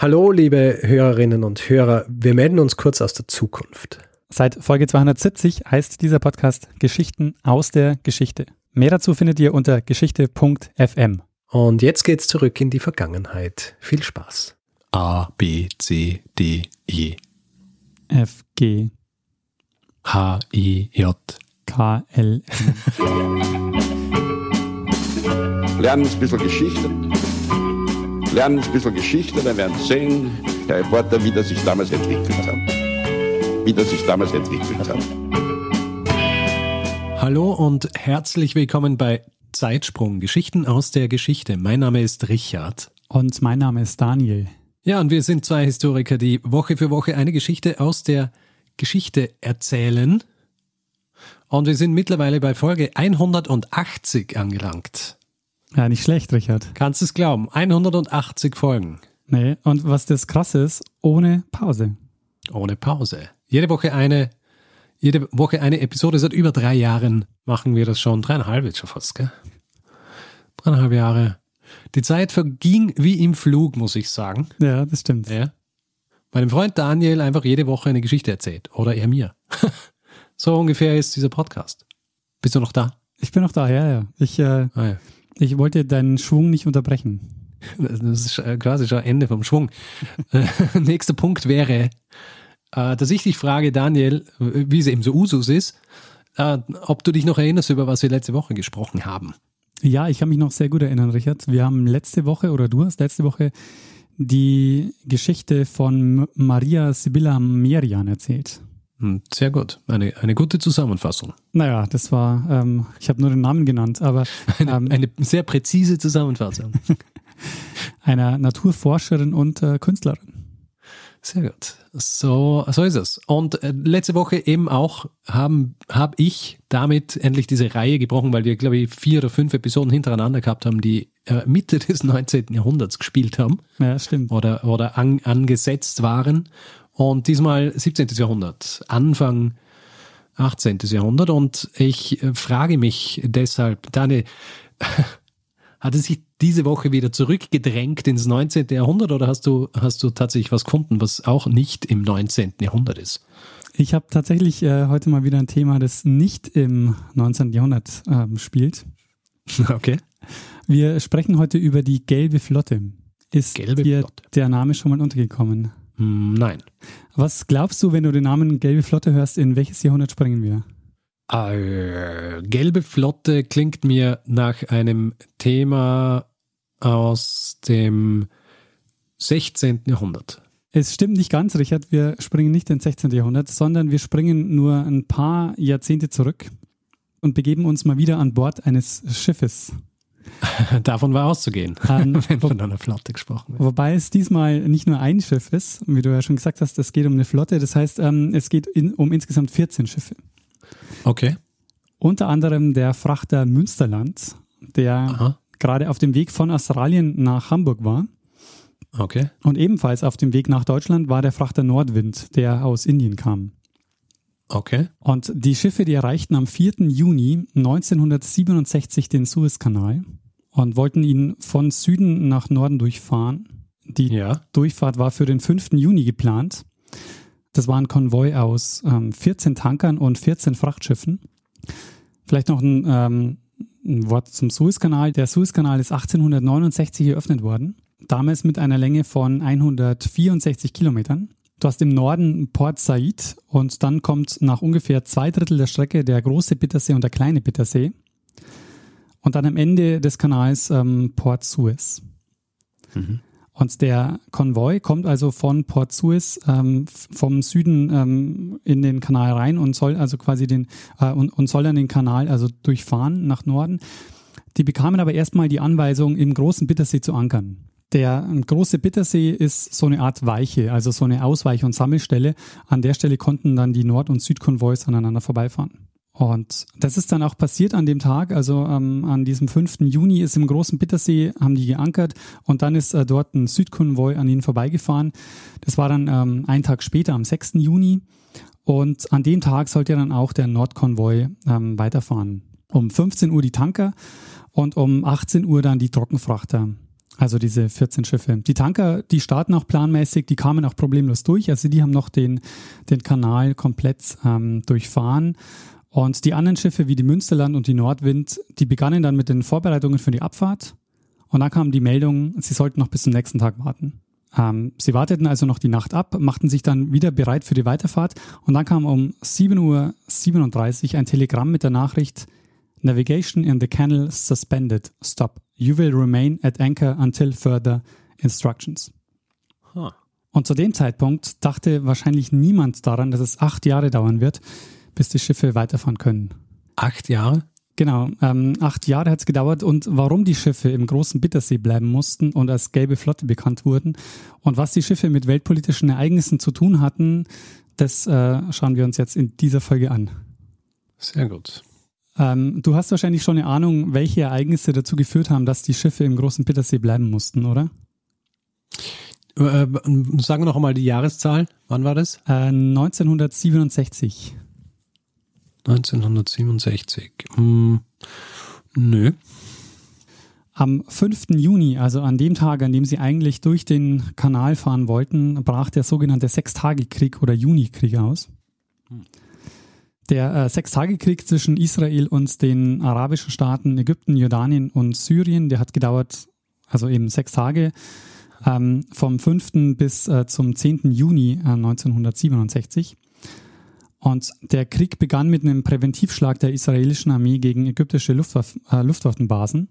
Hallo, liebe Hörerinnen und Hörer. Wir melden uns kurz aus der Zukunft. Seit Folge 270 heißt dieser Podcast Geschichten aus der Geschichte. Mehr dazu findet ihr unter geschichte.fm. Und jetzt geht's zurück in die Vergangenheit. Viel Spaß. A, B, C, D, E, F, G, H, I, J. K, L, lernen ein bisschen Geschichte. Lernen ein bisschen Geschichte, dann werden Sie sehen, Herr Reporter, wie das sich damals entwickelt hat. Wie das sich damals entwickelt hat. Hallo und herzlich willkommen bei Zeitsprung, Geschichten aus der Geschichte. Mein Name ist Richard. Und mein Name ist Daniel. Ja, und wir sind zwei Historiker, die Woche für Woche eine Geschichte aus der Geschichte erzählen. Und wir sind mittlerweile bei Folge 180 angelangt. Ja, nicht schlecht, Richard. Kannst du es glauben? 180 Folgen. Nee, und was das krasse ist, ohne Pause. Ohne Pause. Jede Woche eine, jede Woche eine Episode. Seit über drei Jahren machen wir das schon. Dreieinhalb jetzt schon fast, gell? Dreieinhalb Jahre. Die Zeit verging wie im Flug, muss ich sagen. Ja, das stimmt. Ja. Meinem Freund Daniel einfach jede Woche eine Geschichte erzählt. Oder er mir. so ungefähr ist dieser Podcast. Bist du noch da? Ich bin noch da, ja, ja. Ich, äh, Ah, ja. Ich wollte deinen Schwung nicht unterbrechen. Das ist äh, quasi schon Ende vom Schwung. Äh, Nächster Punkt wäre, äh, dass ich dich frage, Daniel, wie es eben so Usus ist, ob du dich noch erinnerst, über was wir letzte Woche gesprochen haben. Ja, ich kann mich noch sehr gut erinnern, Richard. Wir haben letzte Woche, oder du hast letzte Woche die Geschichte von Maria Sibylla Merian erzählt. Hm, Sehr gut. Eine, eine gute Zusammenfassung. Naja, das war, ähm, ich habe nur den Namen genannt, aber Eine, ähm, eine sehr präzise Zusammenfassung. einer Naturforscherin und äh, Künstlerin. Sehr gut. So, so ist es. Und äh, letzte Woche eben auch haben habe ich damit endlich diese Reihe gebrochen, weil wir, glaube ich, vier oder fünf Episoden hintereinander gehabt haben, die äh, Mitte des 19. Jahrhunderts gespielt haben Ja, stimmt. oder, oder an, angesetzt waren. Und diesmal 17. Jahrhundert, Anfang 18. Jahrhundert. Und ich äh, frage mich deshalb, Daniel, hat es sich diese Woche wieder zurückgedrängt ins 19. Jahrhundert oder hast du, hast du tatsächlich was gefunden, was auch nicht im 19. Jahrhundert ist? Ich habe tatsächlich äh, heute mal wieder ein Thema, das nicht im 19. Jahrhundert ähm, spielt. Okay. Wir sprechen heute über die Gelbe Flotte. Ist Gelbe dir Flotte. der Name schon mal untergekommen? Hm, Nein. Was glaubst du, wenn du den Namen Gelbe Flotte hörst, in welches Jahrhundert springen wir? Äh, gelbe Flotte klingt mir nach einem Thema aus dem 16. Jahrhundert. Es stimmt nicht ganz, Richard. Wir springen nicht ins 16. Jahrhundert, sondern wir springen nur ein paar Jahrzehnte zurück und begeben uns mal wieder an Bord eines Schiffes. Davon war auszugehen, Ähm, wenn von einer Flotte gesprochen wird. Wobei es diesmal nicht nur ein Schiff ist, wie du ja schon gesagt hast, es geht um eine Flotte. Das heißt, ähm, es geht in, um insgesamt 14 Schiffe. Okay. Unter anderem der Frachter Münsterland, der Aha. gerade auf dem Weg von Australien nach Hamburg war. Okay. Und ebenfalls auf dem Weg nach Deutschland war der Frachter Nordwind, der aus Indien kam. Okay. Und die Schiffe, die erreichten am 4. Juni 1967 den Suezkanal und wollten ihn von Süden nach Norden durchfahren. Die Ja. Durchfahrt war für den 5. Juni geplant. Das war ein Konvoi aus ähm, 14 Tankern und 14 Frachtschiffen. Vielleicht noch ein, ähm, ein Wort zum Suezkanal. Der Suezkanal ist 1869 eröffnet worden, damals mit einer Länge von 164 Kilometern. Du hast im Norden Port Said und dann kommt nach ungefähr zwei Drittel der Strecke der große Bittersee und der kleine Bittersee. Und dann am Ende des Kanals ähm, Port Suez. Und der Konvoi kommt also von Port Suez ähm, vom Süden ähm, in den Kanal rein und soll also quasi den äh, und, und soll dann den Kanal also durchfahren nach Norden. Die bekamen aber erstmal die Anweisung, im großen Bittersee zu ankern. Der ähm, große Bittersee ist so eine Art Weiche, also so eine Ausweich- und Sammelstelle. An der Stelle konnten dann die Nord- und Südkonvois aneinander vorbeifahren. Und das ist dann auch passiert an dem Tag, also ähm, an diesem 5. Juni ist im großen Bittersee, haben die geankert und dann ist äh, dort ein Südkonvoi an ihnen vorbeigefahren. Das war dann ähm, einen Tag später, am 6. Juni. Und an dem Tag sollte dann auch der Nordkonvoi ähm, weiterfahren. Um 15 Uhr die Tanker und um 18 Uhr dann die Trockenfrachter. Also diese 14 Schiffe. Die Tanker, die starten auch planmäßig, die kamen auch problemlos durch. Also die haben noch den, den Kanal komplett ähm, durchfahren. Und die anderen Schiffe wie die Münsterland und die Nordwind, die begannen dann mit den Vorbereitungen für die Abfahrt. Und dann kam die Meldung, sie sollten noch bis zum nächsten Tag warten. Ähm, sie warteten also noch die Nacht ab, machten sich dann wieder bereit für die Weiterfahrt. Und dann kam um 7.37 Uhr ein Telegramm mit der Nachricht, Navigation in the Canal suspended. Stop. You will remain at anchor until further instructions. Huh. Und zu dem Zeitpunkt dachte wahrscheinlich niemand daran, dass es acht Jahre dauern wird, bis die Schiffe weiterfahren können. Acht Jahre? Genau, ähm, acht Jahre hat es gedauert und warum die Schiffe im großen Bittersee bleiben mussten und als gelbe Flotte bekannt wurden und was die Schiffe mit weltpolitischen Ereignissen zu tun hatten, das äh, schauen wir uns jetzt in dieser Folge an. Sehr gut. Ähm, du hast wahrscheinlich schon eine Ahnung, welche Ereignisse dazu geführt haben, dass die Schiffe im großen Bittersee bleiben mussten, oder? Äh, sagen wir noch einmal die Jahreszahl. Wann war das? Äh, 1967. 1967. Hm, nö. Am 5. Juni, also an dem Tag, an dem sie eigentlich durch den Kanal fahren wollten, brach der sogenannte Sechstagekrieg oder Junikrieg aus. Der äh, Sechstagekrieg zwischen Israel und den arabischen Staaten Ägypten, Jordanien und Syrien, der hat gedauert, also eben sechs Tage, ähm, vom 5. bis äh, zum 10. Juni äh, 1967. Und der Krieg begann mit einem Präventivschlag der israelischen Armee gegen ägyptische Luftwaff äh, Luftwaffenbasen.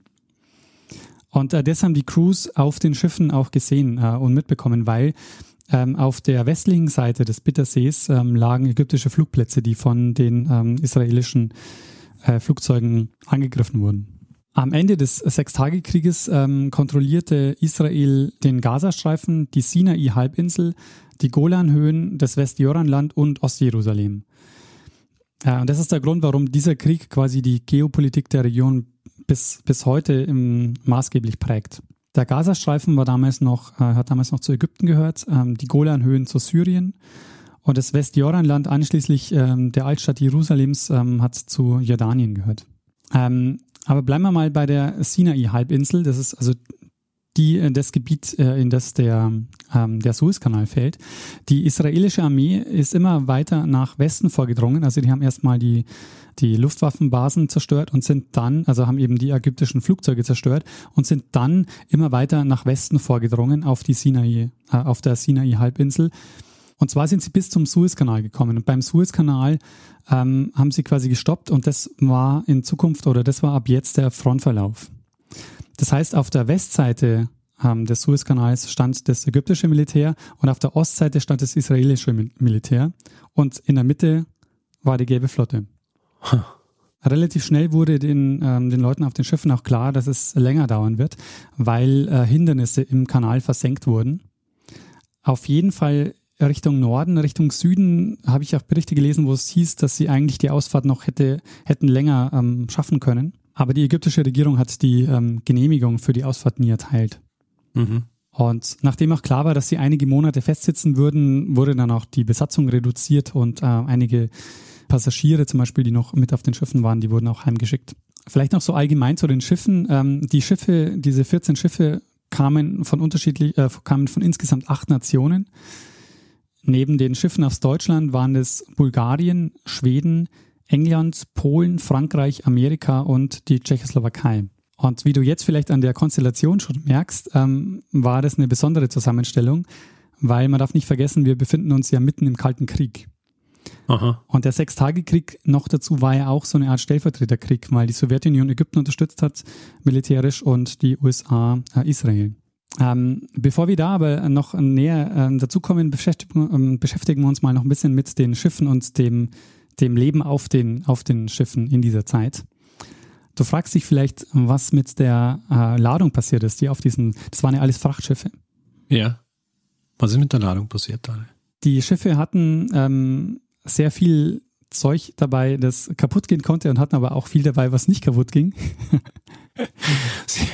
Und äh, das haben die Crews auf den Schiffen auch gesehen äh, und mitbekommen, weil ähm, auf der westlichen Seite des Bittersees ähm, lagen ägyptische Flugplätze, die von den ähm, israelischen äh, Flugzeugen angegriffen wurden. Am Ende des Sechstagekrieges ähm, kontrollierte Israel den Gazastreifen, die Sinai-Halbinsel, die Golanhöhen, das Westjordanland und Ostjerusalem. Ja, und das ist der Grund, warum dieser Krieg quasi die Geopolitik der Region bis, bis heute im, maßgeblich prägt. Der Gazastreifen war damals noch, äh, hat damals noch zu Ägypten gehört, ähm, die Golanhöhen zu Syrien und das Westjordanland anschließend ähm, der Altstadt Jerusalems ähm, hat zu Jordanien gehört. Ähm, aber bleiben wir mal bei der Sinai-Halbinsel. Das ist also die, äh, das Gebiet, äh, in das der, ähm, der Suezkanal fällt. Die israelische Armee ist immer weiter nach Westen vorgedrungen. Also die haben erstmal die, die Luftwaffenbasen zerstört und sind dann, also haben eben die ägyptischen Flugzeuge zerstört und sind dann immer weiter nach Westen vorgedrungen auf die Sinai, äh, auf der Sinai-Halbinsel. Und zwar sind sie bis zum Suezkanal gekommen. Und beim Suezkanal ähm, haben sie quasi gestoppt und das war in Zukunft oder das war ab jetzt der Frontverlauf. Das heißt, auf der Westseite ähm, des Suezkanals stand das ägyptische Militär und auf der Ostseite stand das israelische Militär und in der Mitte war die gelbe Flotte. Huh. Relativ schnell wurde den, ähm, den Leuten auf den Schiffen auch klar, dass es länger dauern wird, weil äh, Hindernisse im Kanal versenkt wurden. Auf jeden Fall Richtung Norden, Richtung Süden habe ich auch Berichte gelesen, wo es hieß, dass sie eigentlich die Ausfahrt noch hätte, hätten länger ähm, schaffen können. Aber die ägyptische Regierung hat die ähm, Genehmigung für die Ausfahrt nie erteilt. Mhm. Und nachdem auch klar war, dass sie einige Monate festsitzen würden, wurde dann auch die Besatzung reduziert und äh, einige Passagiere zum Beispiel, die noch mit auf den Schiffen waren, die wurden auch heimgeschickt. Vielleicht noch so allgemein zu den Schiffen. Ähm, die Schiffe, diese 14 Schiffe kamen von unterschiedlich, äh, kamen von insgesamt acht Nationen. Neben den Schiffen aus Deutschland waren es Bulgarien, Schweden, England, Polen, Frankreich, Amerika und die Tschechoslowakei. Und wie du jetzt vielleicht an der Konstellation schon merkst, ähm, war das eine besondere Zusammenstellung, weil man darf nicht vergessen, wir befinden uns ja mitten im Kalten Krieg. Aha. Und der Sechstagekrieg noch dazu war ja auch so eine Art Stellvertreterkrieg, weil die Sowjetunion Ägypten unterstützt hat, militärisch, und die USA äh, Israel. Ähm, bevor wir da aber noch näher äh, dazukommen, beschäftigen, äh, beschäftigen wir uns mal noch ein bisschen mit den Schiffen und dem dem Leben auf den, auf den Schiffen in dieser Zeit. Du fragst dich vielleicht, was mit der äh, Ladung passiert ist, die auf diesen, das waren ja alles Frachtschiffe. Ja. Was ist mit der Ladung passiert, Daniel? Die Schiffe hatten ähm, sehr viel Zeug dabei, das kaputt gehen konnte und hatten aber auch viel dabei, was nicht kaputt ging. Sie,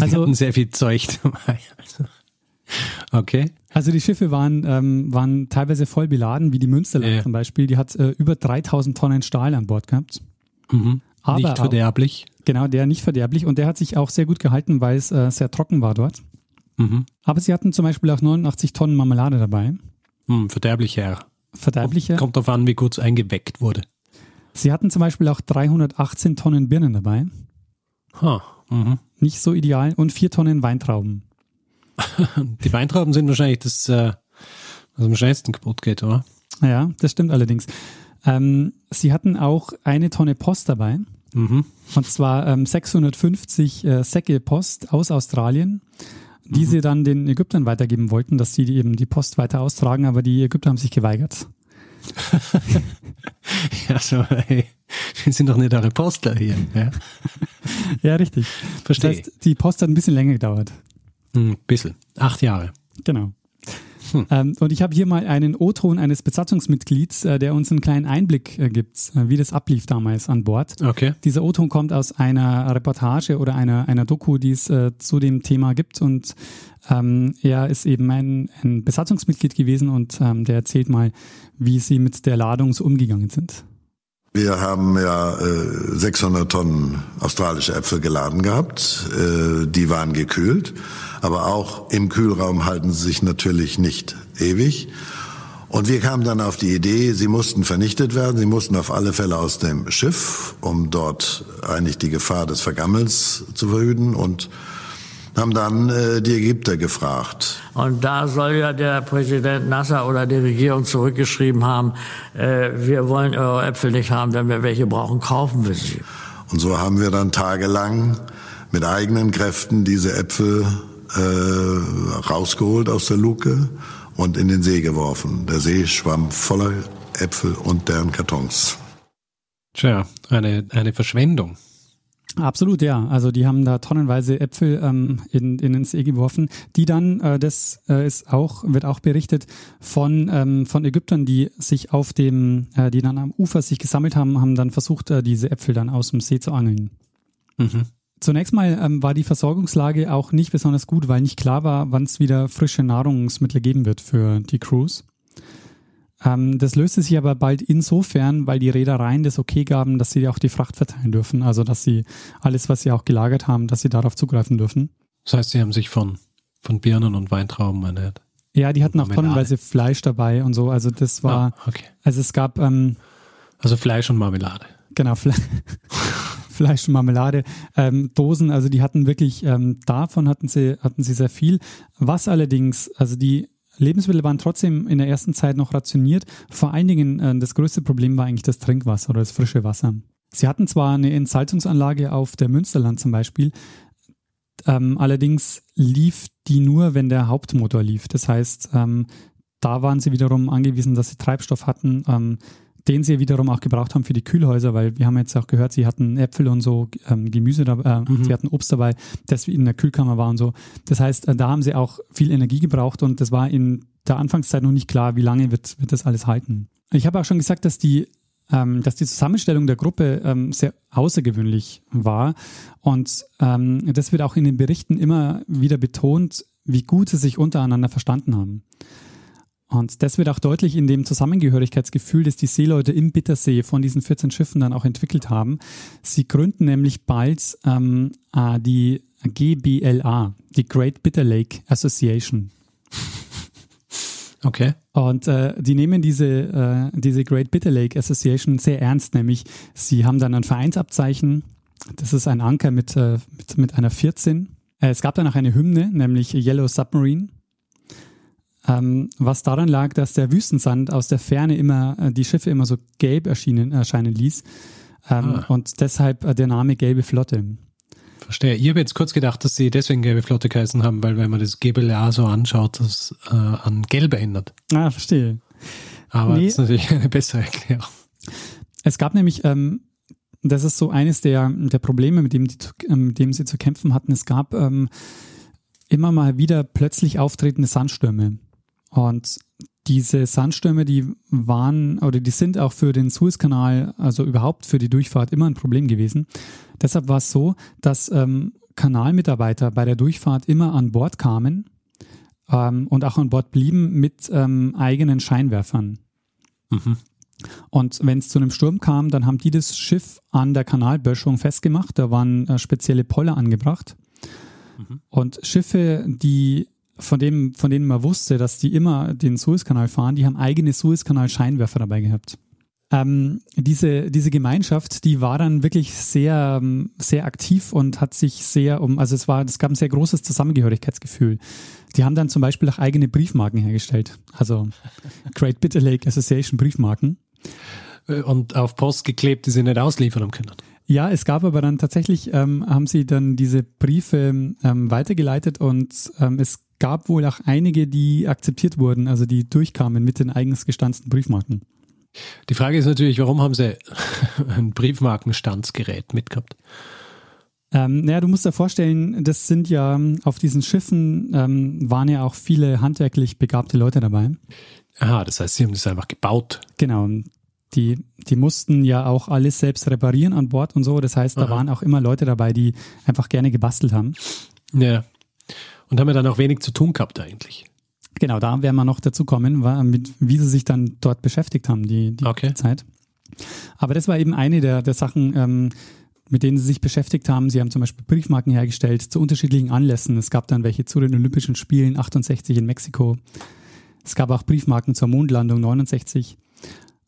also, hatten sehr viel Zeug dabei. Also, okay. Also die Schiffe waren, ähm, waren teilweise voll beladen, wie die Münsterland ja. zum Beispiel. Die hat äh, über 3000 Tonnen Stahl an Bord gehabt. Mhm. Aber Nicht auch- verderblich. Genau, der nicht verderblich und der hat sich auch sehr gut gehalten, weil es äh, sehr trocken war dort. Mhm. Aber sie hatten zum Beispiel auch 89 Tonnen Marmelade dabei. Hm, verderblicher. Verderbliche. Kommt darauf an, wie gut es eingeweckt wurde. Sie hatten zum Beispiel auch 318 Tonnen Birnen dabei. Ha. Mhm. Nicht so ideal. Und vier Tonnen Weintrauben. Die Weintrauben sind wahrscheinlich das, äh, was am schnellsten kaputt geht, oder? Ja, das stimmt allerdings. Ähm, sie hatten auch eine Tonne Post dabei. Mhm. Und zwar ähm, 650 äh, Säcke Post aus Australien, die sie dann den Ägyptern weitergeben wollten, dass sie die eben die Post weiter austragen, aber die Ägypter haben sich geweigert. Ja, so, hey, wir sind doch nicht eure Postler hier. Ja? Ja, richtig. Verstehe. Das heißt, die Post hat ein bisschen länger gedauert. Hm, bisschen. Acht Jahre. Genau. Hm. Ähm, und ich habe hier mal einen O-Ton eines Besatzungsmitglieds, äh, der uns einen kleinen Einblick äh, gibt, äh, wie das ablief damals an Bord. Okay. Dieser O-Ton kommt aus einer Reportage oder einer, einer Doku, die es äh, zu dem Thema gibt. Und ähm, er ist eben ein, ein Besatzungsmitglied gewesen und ähm, der erzählt mal, wie sie mit der Ladung so umgegangen sind. Wir haben ja äh, 600 Tonnen australische Äpfel geladen gehabt. Äh, die waren gekühlt, aber auch im Kühlraum halten sie sich natürlich nicht ewig. Und wir kamen dann auf die Idee, sie mussten vernichtet werden, sie mussten auf alle Fälle aus dem Schiff, um dort eigentlich die Gefahr des Vergammelns zu verhüten und haben dann äh, die Ägypter gefragt. Und da soll ja der Präsident Nasser oder die Regierung zurückgeschrieben haben, äh, wir wollen eure Äpfel nicht haben, wenn wir welche brauchen, kaufen wir sie. Und so haben wir dann tagelang mit eigenen Kräften diese Äpfel äh, rausgeholt aus der Luke und in den See geworfen. Der See schwamm voller Äpfel und deren Kartons. Tja, eine, eine Verschwendung. Absolut, ja. Also die haben da tonnenweise Äpfel ähm, in, in den See geworfen, die dann, äh, das äh, ist auch, wird auch berichtet von, ähm, von Ägyptern, die sich auf dem, äh, die dann am Ufer sich gesammelt haben, haben dann versucht, äh, diese Äpfel dann aus dem See zu angeln. Mhm. Zunächst mal ähm, war die Versorgungslage auch nicht besonders gut, weil nicht klar war, wann es wieder frische Nahrungsmittel geben wird für die Crews. Ähm, das löste sich aber bald insofern, weil die Reedereien das okay gaben, dass sie auch die Fracht verteilen dürfen. Also dass sie alles, was sie auch gelagert haben, dass sie darauf zugreifen dürfen. Das heißt, sie haben sich von, von Birnen und Weintrauben ernährt. Ja, die hatten auch Marmelade. tonnenweise Fleisch dabei und so. Also das war, Ah, okay. also es gab ähm, Also Fleisch und Marmelade. Genau, Fle Fleisch und Marmelade, ähm, Dosen, also die hatten wirklich, ähm, davon hatten sie, hatten sie sehr viel. Was allerdings, also die Lebensmittel waren trotzdem in der ersten Zeit noch rationiert. Vor allen Dingen, äh, das größte Problem war eigentlich das Trinkwasser oder das frische Wasser. Sie hatten zwar eine Entsalzungsanlage auf der Münsterland zum Beispiel, ähm, allerdings lief die nur, wenn der Hauptmotor lief. Das heißt, ähm, da waren sie wiederum angewiesen, dass sie Treibstoff hatten, ähm, den sie wiederum auch gebraucht haben für die Kühlhäuser, weil wir haben jetzt auch gehört, sie hatten Äpfel und so, ähm, Gemüse dabei, äh, sie hatten Obst dabei, das in der Kühlkammer war und so. Das heißt, äh, da haben sie auch viel Energie gebraucht und das war in der Anfangszeit noch nicht klar, wie lange wird, wird das alles halten. Ich habe auch schon gesagt, dass die ähm, dass die Zusammenstellung der Gruppe ähm, sehr außergewöhnlich war. Und ähm, das wird auch in den Berichten immer wieder betont, wie gut sie sich untereinander verstanden haben. Und das wird auch deutlich in dem Zusammengehörigkeitsgefühl, das die Seeleute im Bittersee von diesen 14 Schiffen dann auch entwickelt haben. Sie gründen nämlich bald ähm, äh, die GBLA, die Great Bitter Lake Association. Okay. Und äh, die nehmen diese, äh, diese Great Bitter Lake Association sehr ernst, nämlich sie haben dann ein Vereinsabzeichen. Das ist ein Anker mit, äh, mit, mit einer 14. Äh, es gab dann auch eine Hymne, nämlich Yellow Submarine. Ähm, was daran lag, dass der Wüstensand aus der Ferne immer äh, die Schiffe immer so gelb erschienen, erscheinen ließ. Ähm, Ah. Und deshalb äh, der Name Gelbe Flotte. Verstehe. Ich habe jetzt kurz gedacht, dass sie deswegen gelbe Flotte geheißen haben, weil wenn man das GBLA so anschaut, das äh, an gelb ändert. Ah, verstehe. Aber Nee. das ist natürlich eine bessere Erklärung. Es gab nämlich, ähm, das ist so eines der, der Probleme, mit dem, die, ähm, mit dem sie zu kämpfen hatten. Es gab ähm, immer mal wieder plötzlich auftretende Sandstürme. Und diese Sandstürme, die waren oder die sind auch für den Suezkanal, also überhaupt für die Durchfahrt immer ein Problem gewesen. Deshalb war es so, dass ähm, Kanalmitarbeiter bei der Durchfahrt immer an Bord kamen ähm, und auch an Bord blieben mit ähm, eigenen Scheinwerfern. Mhm. Und wenn es zu einem Sturm kam, dann haben die das Schiff an der Kanalböschung festgemacht. Da waren äh, spezielle Poller angebracht. Mhm. Und Schiffe, die von, dem, von denen man wusste, dass die immer den Suezkanal fahren, die haben eigene Suezkanal-Scheinwerfer dabei gehabt. Ähm, diese, diese Gemeinschaft, die war dann wirklich sehr, ähm, sehr aktiv und hat sich sehr um, also es war, es gab ein sehr großes Zusammengehörigkeitsgefühl. Die haben dann zum Beispiel auch eigene Briefmarken hergestellt. Also Great Bitter Lake Association Briefmarken. Äh, und auf Post geklebt, die sie nicht ausliefern können. Ja, es gab aber dann tatsächlich, ähm, haben sie dann diese Briefe ähm, weitergeleitet und ähm, es gab wohl auch einige, die akzeptiert wurden, also die durchkamen mit den eigens gestanzten Briefmarken. Die Frage ist natürlich, warum haben sie ein Briefmarkenstandsgerät mitgehabt? Ähm, naja, du musst dir vorstellen, das sind ja auf diesen Schiffen ähm, waren ja auch viele handwerklich begabte Leute dabei. Aha, das heißt, sie haben das einfach gebaut. Genau. Die, die mussten ja auch alles selbst reparieren an Bord und so. Das heißt, da Aha. waren auch immer Leute dabei, die einfach gerne gebastelt haben. Ja. Und haben ja dann auch wenig zu tun gehabt eigentlich. Genau, da werden wir noch dazu kommen, mit, wie sie sich dann dort beschäftigt haben, die, die okay. Zeit. Aber das war eben eine der, der Sachen, ähm, mit denen sie sich beschäftigt haben. Sie haben zum Beispiel Briefmarken hergestellt zu unterschiedlichen Anlässen. Es gab dann welche zu den Olympischen Spielen 68 in Mexiko. Es gab auch Briefmarken zur Mondlandung 69.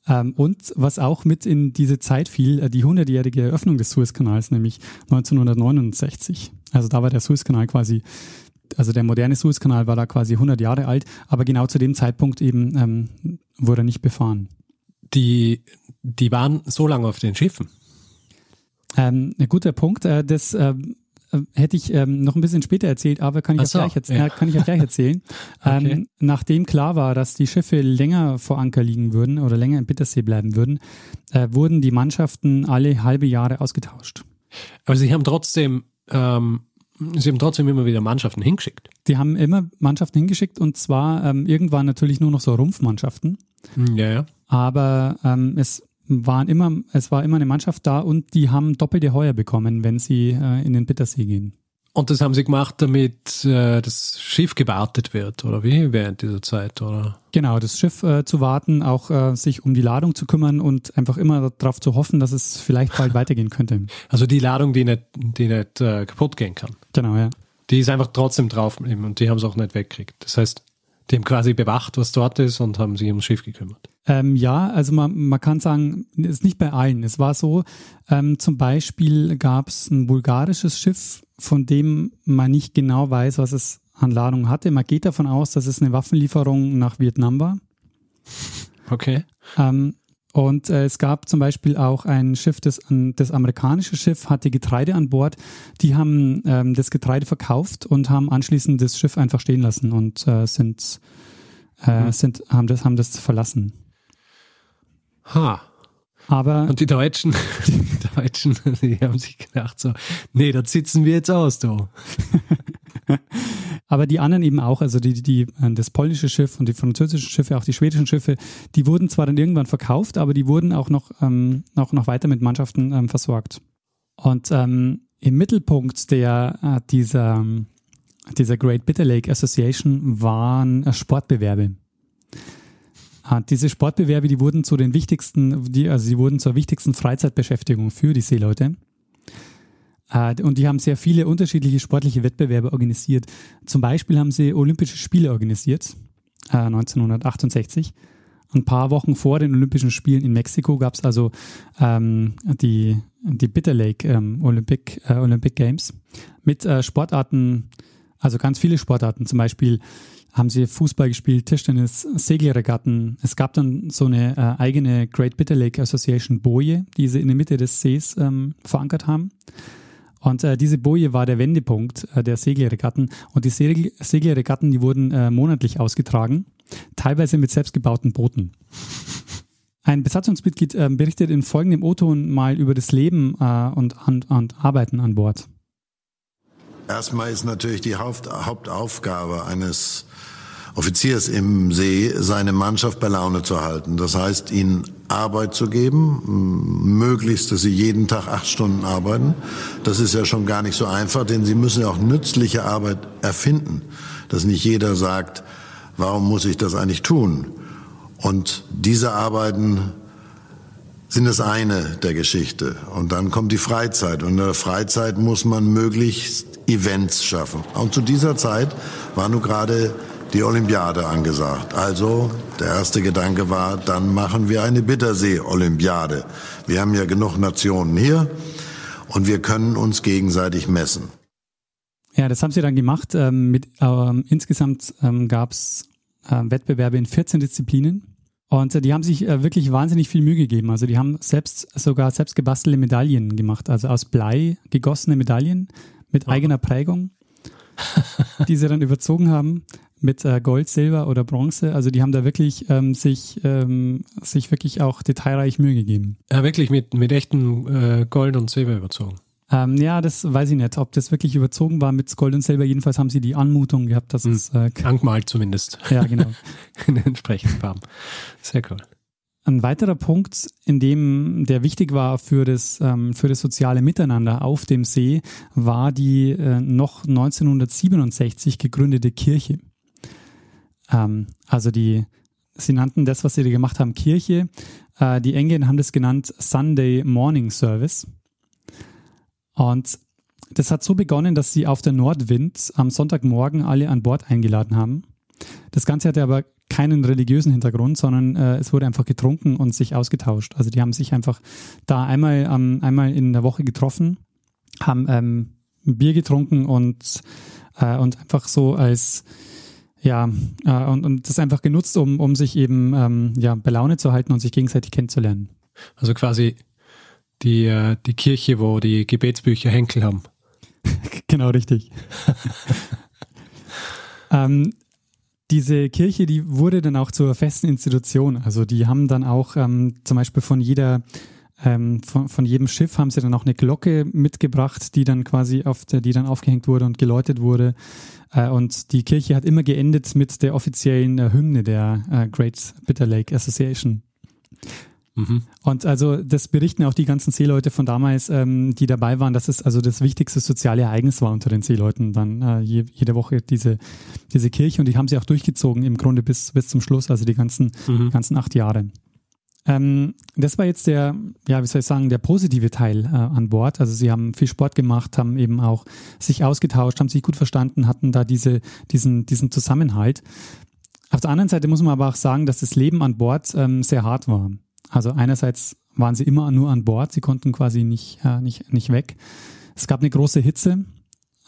Ähm, und was auch mit in diese Zeit fiel, äh, die 100-jährige Eröffnung des Suezkanals, nämlich 1969. Also da war der Suezkanal quasi also der moderne Suezkanal war da quasi 100 Jahre alt, aber genau zu dem Zeitpunkt eben ähm, wurde er nicht befahren. Die, die waren so lange auf den Schiffen? Ähm, ein guter Punkt. Äh, das äh, hätte ich ähm, noch ein bisschen später erzählt, aber kann ich, so, gleich, ja. äh, kann ich auch gleich erzählen. okay. ähm, nachdem klar war, dass die Schiffe länger vor Anker liegen würden oder länger im Bittersee bleiben würden, äh, wurden die Mannschaften alle halbe Jahre ausgetauscht. Aber sie haben trotzdem ähm, Sie haben trotzdem immer wieder Mannschaften hingeschickt. Die haben immer Mannschaften hingeschickt und zwar ähm, irgendwann natürlich nur noch so Rumpfmannschaften. Hm, ja, ja. Aber ähm, es waren immer, es war immer eine Mannschaft da und die haben doppelte Heuer bekommen, wenn sie äh, in den Bittersee gehen. Und das haben sie gemacht, damit äh, das Schiff gewartet wird, oder wie? Während dieser Zeit, oder? Genau, das Schiff äh, zu warten, auch äh, sich um die Ladung zu kümmern und einfach immer darauf zu hoffen, dass es vielleicht bald weitergehen könnte. Also die Ladung, die nicht, die nicht äh, kaputt gehen kann. Genau, ja. Die ist einfach trotzdem drauf und die haben es auch nicht weggekriegt. Das heißt, haben quasi bewacht, was dort ist und haben sich ums Schiff gekümmert. Ähm, ja, also man, man kann sagen, es ist nicht bei allen. Es war so, ähm, zum Beispiel gab es ein bulgarisches Schiff, von dem man nicht genau weiß, was es an Ladung hatte. Man geht davon aus, dass es eine Waffenlieferung nach Vietnam war. Okay. Ähm, und äh, es gab zum Beispiel auch ein Schiff, das, das amerikanische Schiff hatte Getreide an Bord. Die haben ähm, das Getreide verkauft und haben anschließend das Schiff einfach stehen lassen und äh, sind, äh, mhm. sind, haben, das, haben das verlassen. Ha. Aber und die Deutschen, die Deutschen, die haben sich gedacht so, nee, da sitzen wir jetzt aus, du. Aber die anderen eben auch, also die, die, äh, das polnische Schiff und die französischen Schiffe, auch die schwedischen Schiffe, die wurden zwar dann irgendwann verkauft, aber die wurden auch noch, ähm, auch noch weiter mit Mannschaften ähm, versorgt. Und ähm, im Mittelpunkt der, äh, dieser, dieser Great Bitter Lake Association waren äh, Sportbewerbe. Äh, diese Sportbewerbe, die wurden zu den wichtigsten, die, also sie wurden zur wichtigsten Freizeitbeschäftigung für die Seeleute. Äh, und die haben sehr viele unterschiedliche sportliche Wettbewerbe organisiert. Zum Beispiel haben sie Olympische Spiele organisiert, 1968. Äh, Ein paar Wochen vor den Olympischen Spielen in Mexiko gab es also ähm, die, die Bitter Lake ähm, Olympic, äh, Olympic Games mit äh, Sportarten, also ganz viele Sportarten, zum Beispiel haben sie Fußball gespielt, Tischtennis, Segelregatten. Es gab dann so eine äh, eigene Great Bitter Lake Association Boje, die sie in der Mitte des Sees ähm, verankert haben. Und äh, diese Boje war der Wendepunkt äh, der Segelregatten. Und die Segel Segelregatten, die wurden äh, monatlich ausgetragen, teilweise mit selbstgebauten Booten. Ein Besatzungsmitglied äh, berichtet in folgendem O-Ton mal über das Leben äh, und, und, und Arbeiten an Bord. Erstmal ist natürlich die Haupt Hauptaufgabe eines Offiziers im See, seine Mannschaft bei Laune zu halten. Das heißt, ihnen Arbeit zu geben, möglichst, dass sie jeden Tag acht Stunden arbeiten. Das ist ja schon gar nicht so einfach, denn sie müssen ja auch nützliche Arbeit erfinden. Dass nicht jeder sagt, warum muss ich das eigentlich tun? Und diese Arbeiten sind das eine der Geschichte. Und dann kommt die Freizeit. Und in der Freizeit muss man möglichst Events schaffen. Und zu dieser Zeit war nun gerade die Olympiade angesagt. Also der erste Gedanke war, dann machen wir eine Bittersee-Olympiade. Wir haben ja genug Nationen hier und wir können uns gegenseitig messen. Ja, das haben sie dann gemacht. Ähm, mit, ähm, insgesamt ähm, gab es äh, Wettbewerbe in 14 Disziplinen. Und äh, die haben sich äh, wirklich wahnsinnig viel Mühe gegeben. Also die haben selbst sogar selbst gebastelte Medaillen gemacht, also aus Blei gegossene Medaillen mit oh. eigener Prägung, die sie dann überzogen haben mit äh, Gold, Silber oder Bronze. Also die haben da wirklich ähm, sich, ähm, sich wirklich auch detailreich Mühe gegeben. Ja, wirklich mit, mit echtem äh, Gold und Silber überzogen. Ähm, ja, das weiß ich nicht, ob das wirklich überzogen war mit Gold und Silber. Jedenfalls haben sie die Anmutung gehabt, dass hm. es. Äh, Angemalt zumindest. Ja, genau. In den entsprechenden Farben. Sehr cool. Ein weiterer Punkt, in dem der wichtig war für das, ähm, für das soziale Miteinander auf dem See, war die äh, noch 1967 gegründete Kirche. Ähm, also die, sie nannten das, was sie da gemacht haben, Kirche. Äh, die Engländer haben das genannt Sunday Morning Service. Und das hat so begonnen, dass sie auf der Nordwind am Sonntagmorgen alle an Bord eingeladen haben. Das Ganze hatte aber keinen religiösen Hintergrund, sondern äh, es wurde einfach getrunken und sich ausgetauscht. Also die haben sich einfach da einmal, ähm, einmal in der Woche getroffen, haben ähm, Bier getrunken und, äh, und einfach so als ja, äh, und, und das einfach genutzt, um, um sich eben ähm, ja, bei Laune zu halten und sich gegenseitig kennenzulernen. Also quasi die, äh, die Kirche, wo die Gebetsbücher Henkel haben. genau richtig. ähm, diese Kirche, die wurde dann auch zur festen Institution. Also die haben dann auch ähm, zum Beispiel von jeder ähm, von, von jedem Schiff haben sie dann auch eine Glocke mitgebracht, die dann quasi auf der, die dann aufgehängt wurde und geläutet wurde. Äh, und die Kirche hat immer geendet mit der offiziellen äh, Hymne der äh, Great Bitter Lake Association. Mhm. Und also das berichten auch die ganzen Seeleute von damals, ähm, die dabei waren, dass es also das wichtigste soziale Ereignis war unter den Seeleuten dann äh, je, jede Woche diese, diese Kirche und die haben sie auch durchgezogen im Grunde bis, bis zum Schluss, also die ganzen, mhm. ganzen acht Jahre. Ähm, das war jetzt der, ja, wie soll ich sagen, der positive Teil äh, an Bord. Also sie haben viel Sport gemacht, haben eben auch sich ausgetauscht, haben sich gut verstanden, hatten da diese, diesen, diesen Zusammenhalt. Auf der anderen Seite muss man aber auch sagen, dass das Leben an Bord ähm, sehr hart war. Also einerseits waren sie immer nur an Bord, sie konnten quasi nicht, äh, nicht, nicht weg. Es gab eine große Hitze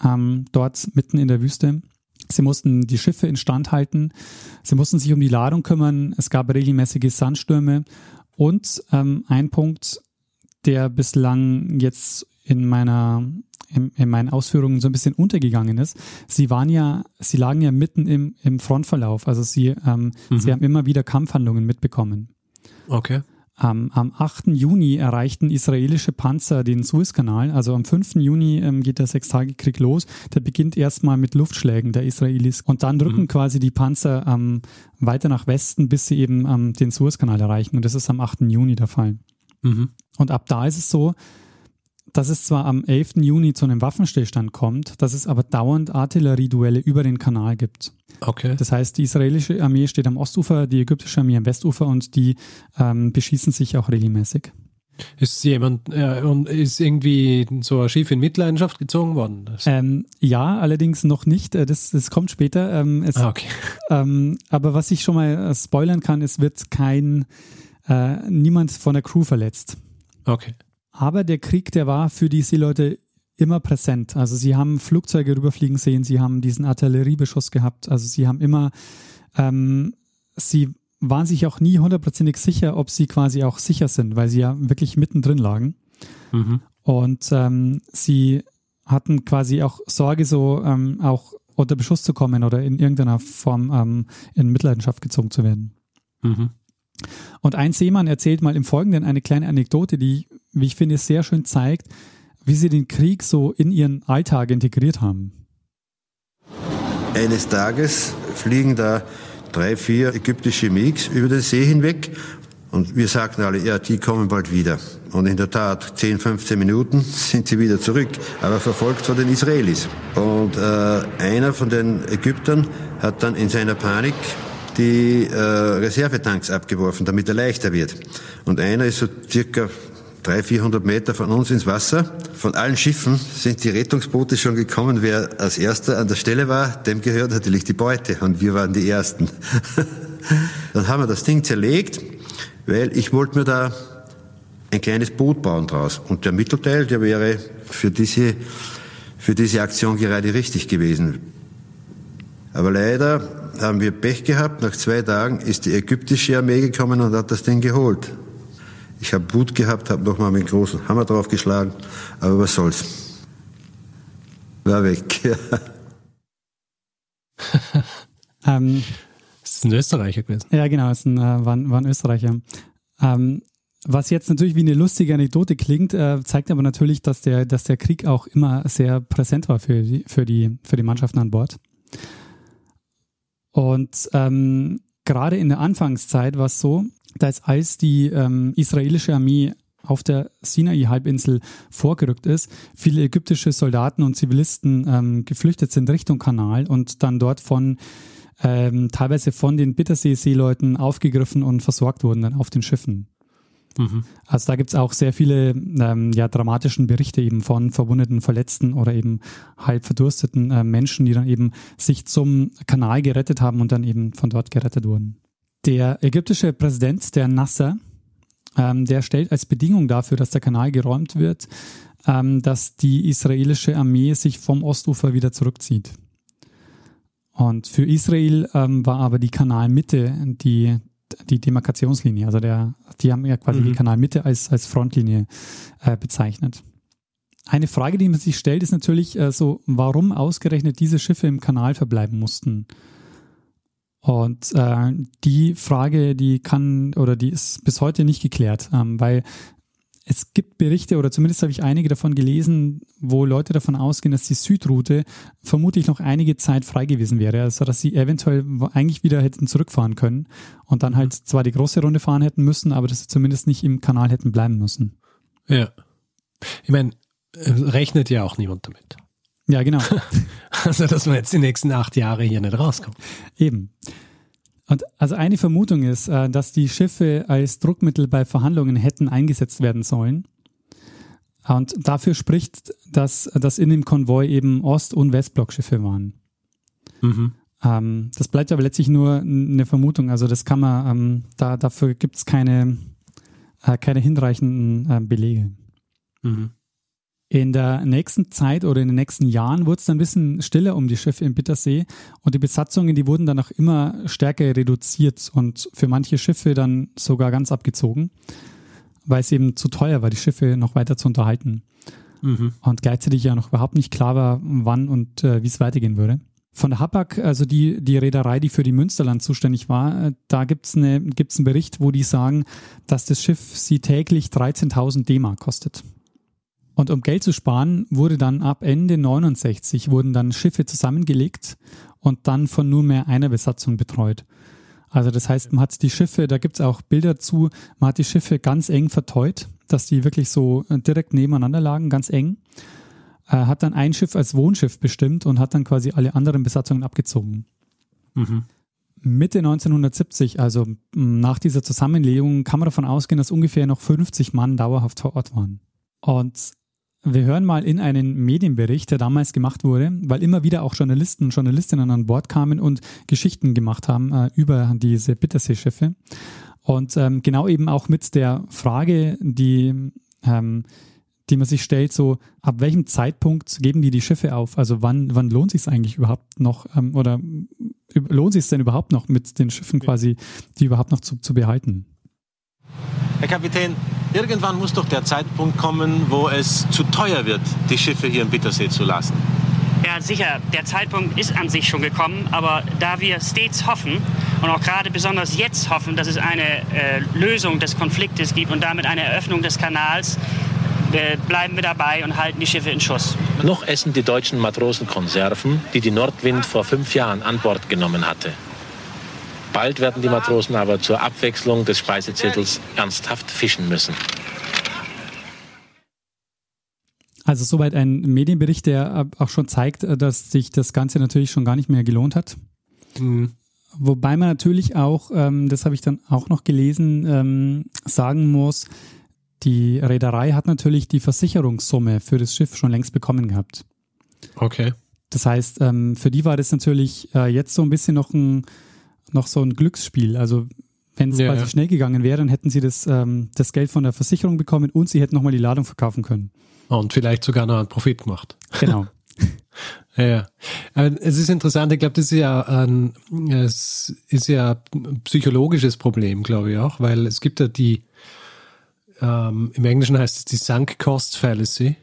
ähm, dort mitten in der Wüste. Sie mussten die Schiffe instand halten. Sie mussten sich um die Ladung kümmern. Es gab regelmäßige Sandstürme. Und ähm, ein Punkt, der bislang jetzt in meiner in, in, meinen Ausführungen so ein bisschen untergegangen ist. Sie waren ja, sie lagen ja mitten im, im Frontverlauf. Also sie, ähm, mhm. sie haben immer wieder Kampfhandlungen mitbekommen. Okay. Ähm, am 8. Juni erreichten israelische Panzer den Suezkanal. Also am 5. Juni ähm, geht der Sechstagekrieg los. Der beginnt erstmal mit Luftschlägen der Israelis. Und dann drücken mhm. quasi die Panzer ähm, weiter nach Westen, bis sie eben ähm, den Suezkanal erreichen. Und das ist am 8. Juni der Fall. Mhm. Und ab da ist es so, dass es zwar am 11. Juni zu einem Waffenstillstand kommt, dass es aber dauernd Artillerieduelle über den Kanal gibt. Okay. Das heißt, die israelische Armee steht am Ostufer, die ägyptische Armee am Westufer und die ähm, beschießen sich auch regelmäßig. Ist jemand äh, und ist irgendwie so ein Schiff in Mitleidenschaft gezogen worden? Ähm, ja, allerdings noch nicht. Äh, das, das kommt später. Ähm, es, ah, okay. Ähm, aber was ich schon mal äh, spoilern kann, es wird kein äh, niemand von der Crew verletzt. Okay. Aber der Krieg, der war für die Seeleute immer präsent. Also sie haben Flugzeuge rüberfliegen sehen, sie haben diesen Artilleriebeschuss gehabt. Also sie haben immer, ähm, sie waren sich auch nie hundertprozentig sicher, ob sie quasi auch sicher sind, weil sie ja wirklich mittendrin lagen. Mhm. Und ähm, sie hatten quasi auch Sorge, so ähm, auch unter Beschuss zu kommen oder in irgendeiner Form ähm, in Mitleidenschaft gezogen zu werden. Mhm. Und ein Seemann erzählt mal im Folgenden eine kleine Anekdote, die, wie ich finde, sehr schön zeigt, wie sie den Krieg so in ihren Alltag integriert haben. Eines Tages fliegen da drei, vier ägyptische MiGs über den See hinweg und wir sagten alle, ja, die kommen bald wieder. Und in der Tat, 10, 15 Minuten sind sie wieder zurück, aber verfolgt von den Israelis. Und äh, einer von den Ägyptern hat dann in seiner Panik die äh, Reservetanks abgeworfen, damit er leichter wird. Und einer ist so circa 300, 400 Meter von uns ins Wasser. Von allen Schiffen sind die Rettungsboote schon gekommen. Wer als erster an der Stelle war, dem gehört natürlich die Beute. Und wir waren die Ersten. Dann haben wir das Ding zerlegt, weil ich wollte mir da ein kleines Boot bauen draus. Und der Mittelteil, der wäre für diese, für diese Aktion gerade richtig gewesen. Aber leider haben wir Pech gehabt. Nach zwei Tagen ist die ägyptische Armee gekommen und hat das Ding geholt. Ich habe Wut gehabt, habe nochmal mit dem großen Hammer draufgeschlagen, aber was soll's. War weg. ähm, das ist ein Österreicher gewesen. Ja, genau, es ein, äh, war, war, ein Österreicher. Ähm, was jetzt natürlich wie eine lustige Anekdote klingt, äh, zeigt aber natürlich, dass der, dass der Krieg auch immer sehr präsent war für die, für die, für die Mannschaften an Bord. Und ähm, gerade in der Anfangszeit war es so, dass als die ähm, israelische Armee auf der Sinai-Halbinsel vorgerückt ist, viele ägyptische Soldaten und Zivilisten ähm, geflüchtet sind Richtung Kanal und dann dort von ähm, teilweise von den Bittersee-Seeleuten aufgegriffen und versorgt wurden dann auf den Schiffen. Mhm. Also da gibt es auch sehr viele ähm, ja, dramatischen Berichte eben von verwundeten, verletzten oder eben halb verdursteten äh, Menschen, die dann eben sich zum Kanal gerettet haben und dann eben von dort gerettet wurden. Der ägyptische Präsident, der Nasser, ähm, der stellt als Bedingung dafür, dass der Kanal geräumt wird, ähm, dass die israelische Armee sich vom Ostufer wieder zurückzieht. Und für Israel ähm, war aber die Kanalmitte die, die Demarkationslinie. Also der, die haben ja quasi mhm. die Kanalmitte als, als Frontlinie äh, bezeichnet. Eine Frage, die man sich stellt, ist natürlich äh, so, warum ausgerechnet diese Schiffe im Kanal verbleiben mussten. Und äh, die Frage, die kann oder die ist bis heute nicht geklärt, ähm, weil es gibt Berichte oder zumindest habe ich einige davon gelesen, wo Leute davon ausgehen, dass die Südroute vermutlich noch einige Zeit frei gewesen wäre, also dass sie eventuell eigentlich wieder hätten zurückfahren können und dann halt zwar die große Runde fahren hätten müssen, aber dass sie zumindest nicht im Kanal hätten bleiben müssen. Ja. Ich meine, rechnet ja auch niemand damit. Ja, genau. also, dass man jetzt die nächsten acht Jahre hier nicht rauskommt. Eben. Und also eine Vermutung ist, äh, dass die Schiffe als Druckmittel bei Verhandlungen hätten eingesetzt werden sollen. Und dafür spricht, dass, dass in dem Konvoi eben Ost- und Westblockschiffe waren. Mhm. Ähm, das bleibt aber letztlich nur eine Vermutung. Also das kann man, ähm, da, dafür gibt es keine, äh, keine hinreichenden äh, Belege. Mhm. In der nächsten Zeit oder in den nächsten Jahren wurde es dann ein bisschen stiller um die Schiffe im Bittersee und die Besatzungen, die wurden dann auch immer stärker reduziert und für manche Schiffe dann sogar ganz abgezogen, weil es eben zu teuer war, die Schiffe noch weiter zu unterhalten. Mhm. Und gleichzeitig ja noch überhaupt nicht klar war, wann und äh, wie es weitergehen würde. Von der Hapag, also die, die Reederei, die für die Münsterland zuständig war, äh, da gibt es eine, gibt's einen Bericht, wo die sagen, dass das Schiff sie täglich 13.000 D-Mark kostet. Und um Geld zu sparen, wurde dann ab Ende 69 wurden dann Schiffe zusammengelegt und dann von nur mehr einer Besatzung betreut. Also das heißt, man hat die Schiffe, da gibt es auch Bilder zu, man hat die Schiffe ganz eng verteut, dass die wirklich so äh, direkt nebeneinander lagen, ganz eng. Äh, hat dann ein Schiff als Wohnschiff bestimmt und hat dann quasi alle anderen Besatzungen abgezogen. Mhm. Mitte 1970, also nach dieser Zusammenlegung, kann man davon ausgehen, dass ungefähr noch 50 Mann dauerhaft vor Ort waren. Und wir hören mal in einen Medienbericht, der damals gemacht wurde, weil immer wieder auch Journalisten und Journalistinnen an Bord kamen und Geschichten gemacht haben äh, über diese Bitterseeschiffe. Und ähm, genau eben auch mit der Frage, die, ähm, die man sich stellt, so ab welchem Zeitpunkt geben die die Schiffe auf? Also wann, wann lohnt sich es eigentlich überhaupt noch ähm, oder lohnt sich es denn überhaupt noch mit den Schiffen quasi, die überhaupt noch zu, zu behalten? Herr Kapitän, irgendwann muss doch der Zeitpunkt kommen, wo es zu teuer wird, die Schiffe hier im Bittersee zu lassen. Ja, sicher, der Zeitpunkt ist an sich schon gekommen, aber da wir stets hoffen und auch gerade besonders jetzt hoffen, dass es eine äh, Lösung des Konfliktes gibt und damit eine Eröffnung des Kanals, äh, bleiben wir dabei und halten die Schiffe in Schuss. Noch essen die deutschen Matrosen Konserven, die die Nordwind vor fünf Jahren an Bord genommen hatte. Bald werden die Matrosen aber zur Abwechslung des Speisezettels ernsthaft fischen müssen. Also soweit ein Medienbericht, der auch schon zeigt, dass sich das Ganze natürlich schon gar nicht mehr gelohnt hat. Mhm. Wobei man natürlich auch, ähm, das habe ich dann auch noch gelesen, ähm, sagen muss, die Reederei hat natürlich die Versicherungssumme für das Schiff schon längst bekommen gehabt. Okay. Das heißt, ähm, für die war das natürlich äh, jetzt so ein bisschen noch ein, noch so ein Glücksspiel. Also wenn es Ja, quasi ja. schnell gegangen wäre, dann hätten sie das, ähm, das Geld von der Versicherung bekommen und sie hätten nochmal die Ladung verkaufen können. Und vielleicht sogar noch einen Profit gemacht. Genau. Ja, ja. Es ist interessant, ich glaube, das ist ja ein, es ist ja ein psychologisches Problem, glaube ich auch, weil es gibt ja die, ähm, im Englischen heißt es die Sunk Cost Fallacy,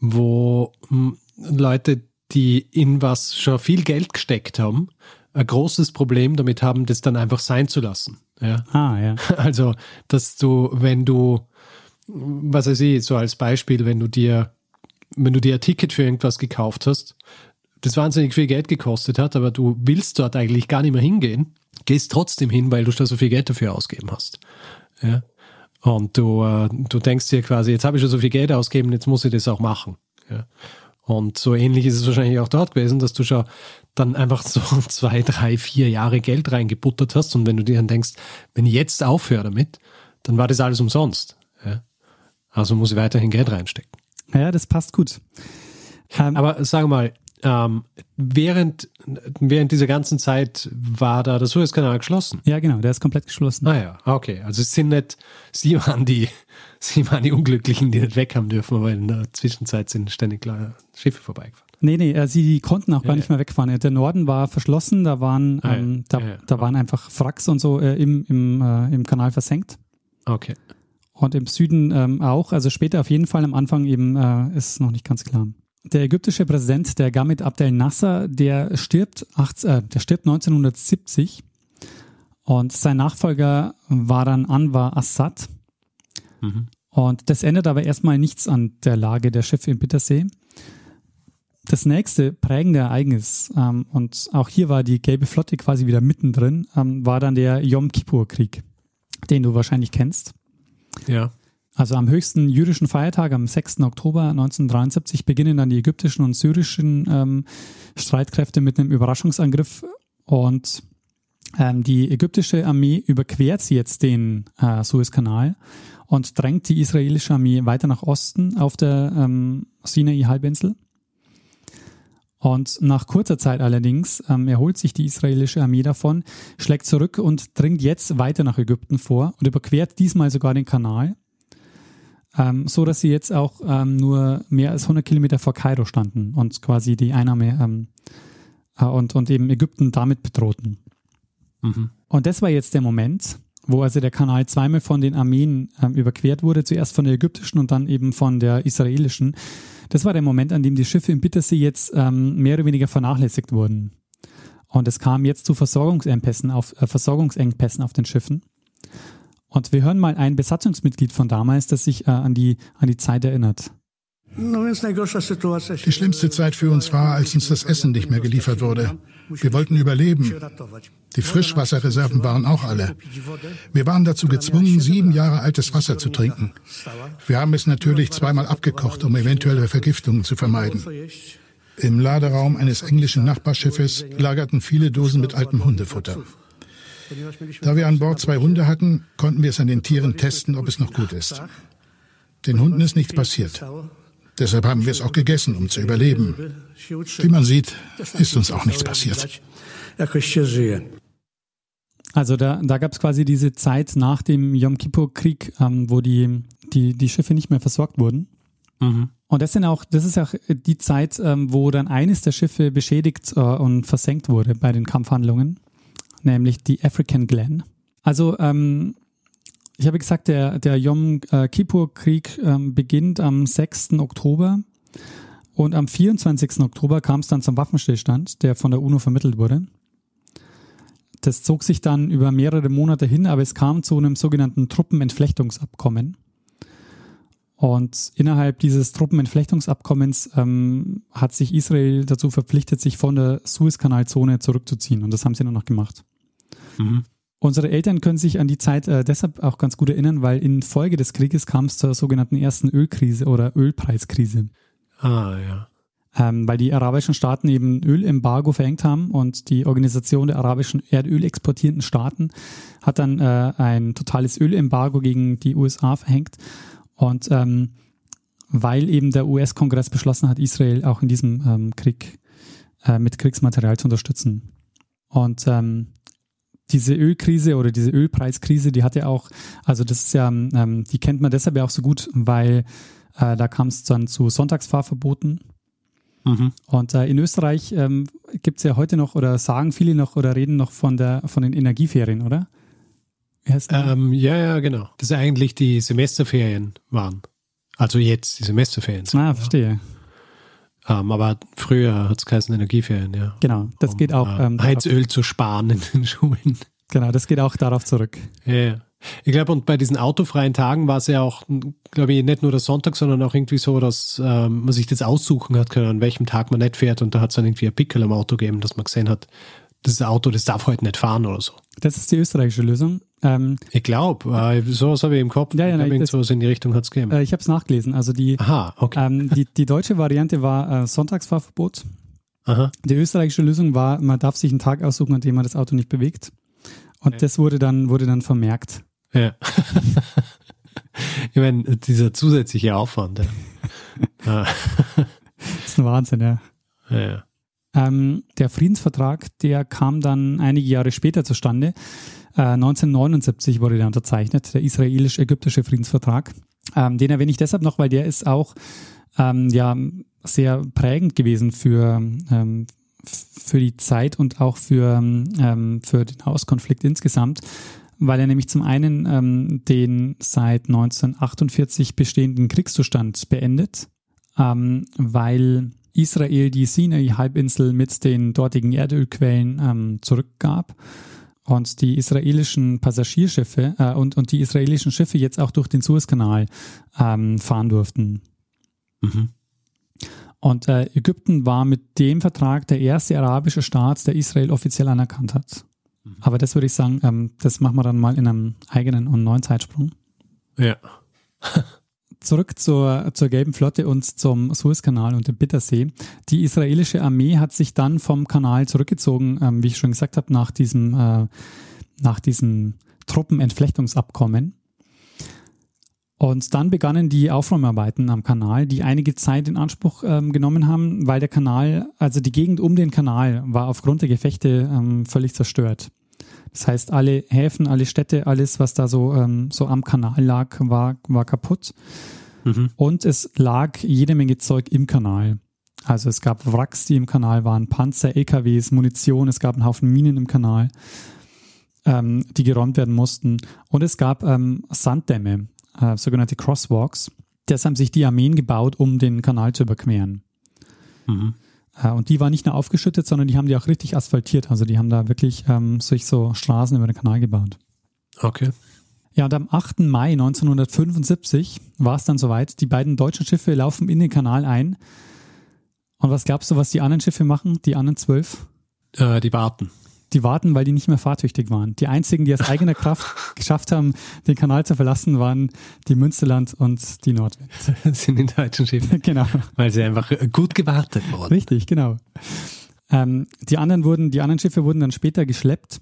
wo m, Leute, die in was schon viel Geld gesteckt haben, ein großes Problem damit haben, das dann einfach sein zu lassen. Ja. Ah, ja. Also, dass du, wenn du, was weiß ich, so als Beispiel, wenn du dir, wenn du dir ein Ticket für irgendwas gekauft hast, das wahnsinnig viel Geld gekostet hat, aber du willst dort eigentlich gar nicht mehr hingehen, gehst trotzdem hin, weil du schon so viel Geld dafür ausgeben hast. Ja. Und du, äh, du denkst dir quasi, jetzt habe ich schon so viel Geld ausgegeben, jetzt muss ich das auch machen. Ja. Und so ähnlich ist es wahrscheinlich auch dort gewesen, dass du schon dann einfach so zwei, drei, vier Jahre Geld reingebuttert hast. Und wenn du dir dann denkst, wenn ich jetzt aufhöre damit, dann war das alles umsonst. Ja? Also muss ich weiterhin Geld reinstecken. Ja, das passt gut. Ähm, Aber sag mal, ähm, während, während dieser ganzen Zeit war da der Suezkanal geschlossen. ja, genau, der ist komplett geschlossen. Ah ja, okay. Also es sind nicht, sie waren die, sie waren die Unglücklichen, die nicht weg haben dürfen, aber in der Zwischenzeit sind ständig Schiffe vorbeigefahren. Nee, nee, äh, sie konnten auch gar Ja, nicht mehr wegfahren. Der Norden war verschlossen, da waren, Ah, ähm, da, Ja, ja. da waren einfach Wracks und so äh, im, im, äh, im Kanal versenkt. Okay. Und im Süden ähm, auch, also später auf jeden Fall, am Anfang eben äh, ist noch nicht ganz klar. Der ägyptische Präsident, der Gamit Abdel Nasser, der stirbt, 18, äh, der stirbt 1970 und sein Nachfolger war dann Anwar Assad. Mhm. Und das ändert aber erstmal nichts an der Lage der Schiffe im Bittersee. Das nächste prägende Ereignis, ähm, und auch hier war die Gelbe Flotte quasi wieder mittendrin, ähm, war dann der Yom Kippur-Krieg, den du wahrscheinlich kennst. Ja. Also am höchsten jüdischen Feiertag, am 6. Oktober 1973, beginnen dann die ägyptischen und syrischen ähm, Streitkräfte mit einem Überraschungsangriff und ähm, die ägyptische Armee überquert jetzt den äh, Suezkanal und drängt die israelische Armee weiter nach Osten auf der ähm, Sinai-Halbinsel. Und nach kurzer Zeit allerdings ähm, erholt sich die israelische Armee davon, schlägt zurück und dringt jetzt weiter nach Ägypten vor und überquert diesmal sogar den Kanal, ähm, so dass sie jetzt auch ähm, nur mehr als 100 Kilometer vor Kairo standen und quasi die Einnahme ähm, äh, und, und eben Ägypten damit bedrohten. Mhm. Und das war jetzt der Moment, wo also der Kanal zweimal von den Armeen ähm, überquert wurde, zuerst von der ägyptischen und dann eben von der israelischen. Das war der Moment, an dem die Schiffe im Bittersee jetzt ähm, mehr oder weniger vernachlässigt wurden. Und es kam jetzt zu Versorgungsengpässen auf, äh, Versorgungsengpässen auf den Schiffen. Und wir hören mal ein Besatzungsmitglied von damals, das sich äh, an, die, an die Zeit erinnert. Die schlimmste Zeit für uns war, als uns das Essen nicht mehr geliefert wurde. Wir wollten überleben. Die Frischwasserreserven waren auch alle. Wir waren dazu gezwungen, sieben Jahre altes Wasser zu trinken. Wir haben es natürlich zweimal abgekocht, um eventuelle Vergiftungen zu vermeiden. Im Laderaum eines englischen Nachbarschiffes lagerten viele Dosen mit altem Hundefutter. Da wir an Bord zwei Hunde hatten, konnten wir es an den Tieren testen, ob es noch gut ist. Den Hunden ist nichts passiert. Deshalb haben wir es auch gegessen, um zu überleben. Wie man sieht, ist uns auch nichts passiert. Also da, da gab es quasi diese Zeit nach dem Yom Kippur-Krieg, ähm, wo die, die, die Schiffe nicht mehr versorgt wurden. Mhm. Und das sind auch, das ist auch die Zeit, ähm, wo dann eines der Schiffe beschädigt äh, und versenkt wurde bei den Kampfhandlungen, nämlich die African Glen. Also ähm, ich habe gesagt, der, der Yom äh, Kippur-Krieg ähm, beginnt am 6. Oktober und am 24. Oktober kam es dann zum Waffenstillstand, der von der UNO vermittelt wurde. Das zog sich dann über mehrere Monate hin, aber es kam zu einem sogenannten Truppenentflechtungsabkommen. Und innerhalb dieses Truppenentflechtungsabkommens ähm, hat sich Israel dazu verpflichtet, sich von der Suezkanalzone zurückzuziehen. Und das haben sie dann noch gemacht. Mhm. Unsere Eltern können sich an die Zeit äh, deshalb auch ganz gut erinnern, weil in Folge des Krieges kam es zur sogenannten ersten Ölkrise oder Ölpreiskrise. Ah, ja. ähm, weil die arabischen Staaten eben Ölembargo verhängt haben und die Organisation der arabischen Erdöl exportierenden Staaten hat dann äh, ein totales Ölembargo gegen die USA verhängt und ähm, weil eben der US-Kongress beschlossen hat, Israel auch in diesem ähm, Krieg äh, mit Kriegsmaterial zu unterstützen. Und ähm, diese Ölkrise oder diese Ölpreiskrise, die hatte auch, also das ist ja, ähm, die kennt man deshalb ja auch so gut, weil äh, da kam es dann zu Sonntagsfahrverboten. Mhm. Und äh, in Österreich ähm, gibt es ja heute noch oder sagen viele noch oder reden noch von der von den Energieferien, oder? Ähm, ja, ja, genau. Das eigentlich die Semesterferien waren. Also jetzt die Semesterferien. Sind, ah, verstehe. Ja. Ähm, aber früher hat es geheißen Energieferien, ja. Genau, das um, geht auch. Ähm, Heizöl zu sparen in den Schulen. Genau, das geht auch darauf zurück. Ja, ja. Ich glaube, und bei diesen autofreien Tagen war es ja auch, glaube ich, nicht nur der Sonntag, sondern auch irgendwie so, dass ähm, man sich das aussuchen hat können, an welchem Tag man nicht fährt. Und da hat es dann irgendwie ein Pickel am Auto gegeben, dass man gesehen hat, das Auto, das darf heute nicht fahren oder so. Das ist die österreichische Lösung. Ähm, ich glaube, äh, sowas habe ich im Kopf. Ja, ja, nein, das, sowas in die Richtung hat es gegeben. Äh, ich habe es nachgelesen. Also die, Aha, okay. ähm, die, die deutsche Variante war äh, Sonntagsfahrverbot. Aha. Die österreichische Lösung war, man darf sich einen Tag aussuchen, an dem man das Auto nicht bewegt. Und okay. das wurde dann, wurde dann vermerkt. Ja. ich meine, dieser zusätzliche Aufwand. Ja. das ist ein Wahnsinn, ja. ja, ja. Ähm, der Friedensvertrag, der kam dann einige Jahre später zustande. Äh, 1979 wurde der unterzeichnet, der israelisch-ägyptische Friedensvertrag. Ähm, den erwähne ich deshalb noch, weil der ist auch ähm, ja, sehr prägend gewesen für, ähm, für die Zeit und auch für, ähm, für den Hauskonflikt insgesamt, weil er nämlich zum einen ähm, den seit 1948 bestehenden Kriegszustand beendet, ähm, weil Israel die Sinai-Halbinsel mit den dortigen Erdölquellen ähm, zurückgab und die israelischen Passagierschiffe äh, und, und die israelischen Schiffe jetzt auch durch den Suezkanal ähm, fahren durften. Mhm. Und äh, Ägypten war mit dem Vertrag der erste arabische Staat, der Israel offiziell anerkannt hat. Mhm. Aber das würde ich sagen, ähm, das machen wir dann mal in einem eigenen und neuen Zeitsprung. Ja. Zurück zur, zur Gelben Flotte und zum Suezkanal und dem Bittersee. Die israelische Armee hat sich dann vom Kanal zurückgezogen, ähm, wie ich schon gesagt habe, nach diesem, äh, nach diesem Truppenentflechtungsabkommen. Und dann begannen die Aufräumarbeiten am Kanal, die einige Zeit in Anspruch ähm, genommen haben, weil der Kanal, also die Gegend um den Kanal, war aufgrund der Gefechte ähm, völlig zerstört. Das heißt, alle Häfen, alle Städte, alles, was da so, ähm, so am Kanal lag, war, war kaputt. Mhm. Und es lag jede Menge Zeug im Kanal. Also es gab Wracks, die im Kanal waren, Panzer, LKWs, Munition, es gab einen Haufen Minen im Kanal, ähm, die geräumt werden mussten. Und es gab ähm, Sanddämme, äh, sogenannte Crosswalks. Das haben sich die Armeen gebaut, um den Kanal zu überqueren. Mhm. Äh, und die waren nicht nur aufgeschüttet, sondern die haben die auch richtig asphaltiert. Also die haben da wirklich ähm, sich so Straßen über den Kanal gebaut. Okay. Ja, und am 8. Mai 1975 war es dann soweit. Die beiden deutschen Schiffe laufen in den Kanal ein. Und was glaubst du, was die anderen Schiffe machen, die anderen zwölf? Äh, die warten die warten, weil die nicht mehr fahrtüchtig waren. Die einzigen, die aus eigener Kraft geschafft haben, den Kanal zu verlassen, waren die Münsterland und die Nordwind. Das sind die deutschen Schiffe. genau. Weil sie einfach gut gewartet wurden. Richtig, genau. Ähm, die anderen wurden, die anderen Schiffe wurden dann später geschleppt.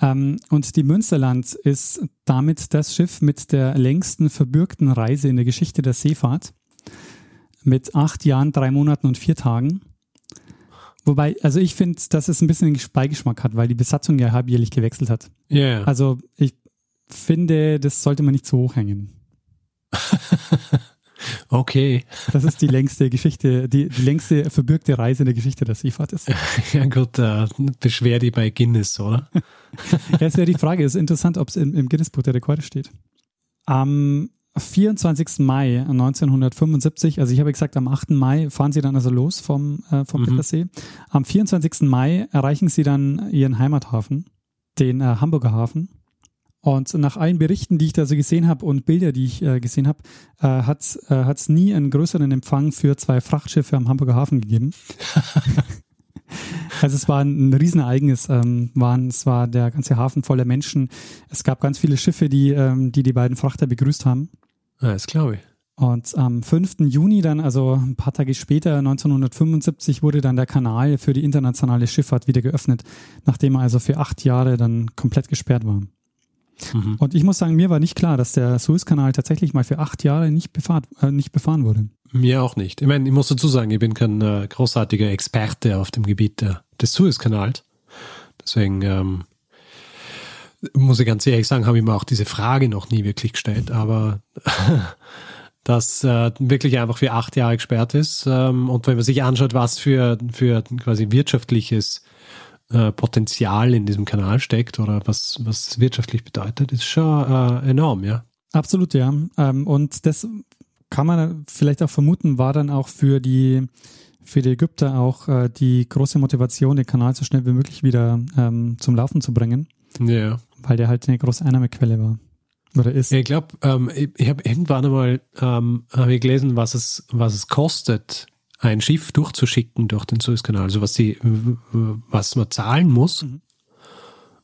Ähm, und die Münsterland ist damit das Schiff mit der längsten verbürgten Reise in der Geschichte der Seefahrt. Mit acht Jahren, drei Monaten und vier Tagen. Wobei, also ich finde, dass es ein bisschen einen Beigeschmack hat, weil die Besatzung ja halbjährlich gewechselt hat. Ja. Yeah. Also ich finde, das sollte man nicht zu hoch hängen. okay. Das ist die längste Geschichte, die, die längste verbürgte Reise in der Geschichte der Seefahrt ist. Ja gut, äh, beschwer die bei Guinness, oder? ja, es wäre die Frage, es ist interessant, ob es im, im Guinness-Buch der Rekorde steht. Am 24. Mai 1975, also ich habe gesagt, am 8. Mai fahren sie dann also los vom, äh, vom mhm. Bittersee. Am 24. Mai erreichen sie dann ihren Heimathafen, den äh, Hamburger Hafen. Und nach allen Berichten, die ich da so gesehen habe und Bilder, die ich äh, gesehen habe, äh, hat es äh, nie einen größeren Empfang für zwei Frachtschiffe am Hamburger Hafen gegeben. Also es war ein Riesenereignis. Ähm, waren, es war der ganze Hafen voller Menschen. Es gab ganz viele Schiffe, die, ähm, die die beiden Frachter begrüßt haben. Ja, das glaube ich. Und am 5. Juni dann, also ein paar Tage später, 1975, wurde dann der Kanal für die internationale Schifffahrt wieder geöffnet, nachdem er also für acht Jahre dann komplett gesperrt war. Mhm. Und ich muss sagen, mir war nicht klar, dass der Suezkanal tatsächlich mal für acht Jahre nicht, befahren, äh, nicht befahren wurde. Mir auch nicht. Ich meine, ich muss dazu sagen, ich bin kein äh, großartiger Experte auf dem Gebiet der, des Suezkanals. Deswegen ähm, muss ich ganz ehrlich sagen, habe ich mir auch diese Frage noch nie wirklich gestellt. Aber das äh, wirklich einfach für acht Jahre gesperrt ist. Ähm, und wenn man sich anschaut, was für, für quasi wirtschaftliches äh, Potenzial in diesem Kanal steckt oder was, was wirtschaftlich bedeutet, ist schon äh, enorm, ja. Absolut, ja. Ähm, und das kann man vielleicht auch vermuten, war dann auch für die für die Ägypter auch äh, die große Motivation, den Kanal so schnell wie möglich wieder ähm, zum Laufen zu bringen. Ja. Weil der halt eine große Einnahmequelle war. Oder ist. Ich glaube, ähm, ich, ich habe irgendwann einmal ähm, hab ich gelesen, was es, was es kostet, ein Schiff durchzuschicken durch den Suezkanal, also was, die, was man zahlen muss. Mhm.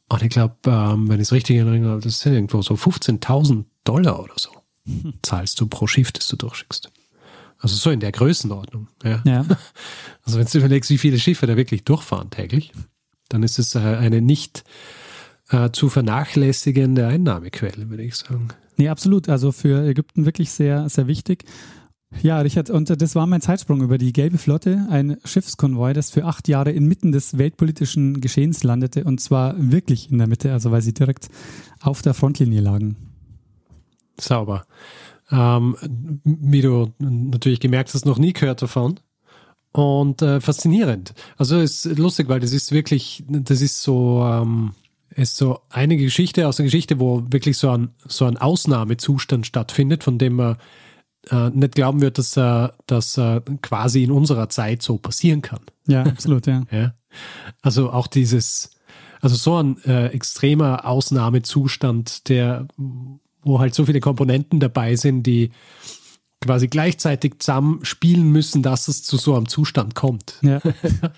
Und ich glaube, ähm, wenn ich es richtig erinnere, das sind irgendwo so 15.000 Dollar oder so. Mhm. Zahlst du pro Schiff, das du durchschickst. Also so in der Größenordnung. Ja. ja. Also wenn du überlegst, wie viele Schiffe da wirklich durchfahren täglich, dann ist es äh, eine nicht äh, zu vernachlässigende Einnahmequelle, würde ich sagen. Nee, absolut. Also für Ägypten wirklich sehr, sehr wichtig. Ja, Richard, und das war mein Zeitsprung über die Gelbe Flotte, ein Schiffskonvoi, das für acht Jahre inmitten des weltpolitischen Geschehens landete und zwar wirklich in der Mitte, also weil sie direkt auf der Frontlinie lagen. Sauber. Ähm, wie du natürlich gemerkt hast, noch nie gehört davon. Und äh, faszinierend. Also ist lustig, weil das ist wirklich, das ist so, ähm, ist so eine Geschichte aus der Geschichte, wo wirklich so ein, so ein Ausnahmezustand stattfindet, von dem man äh, nicht glauben wird, dass äh, das äh, quasi in unserer Zeit so passieren kann. Ja, absolut, ja. ja. Also auch dieses, also so ein äh, extremer Ausnahmezustand, der, wo halt so viele Komponenten dabei sind, die quasi gleichzeitig zusammen spielen müssen, dass es zu so einem Zustand kommt. Ja.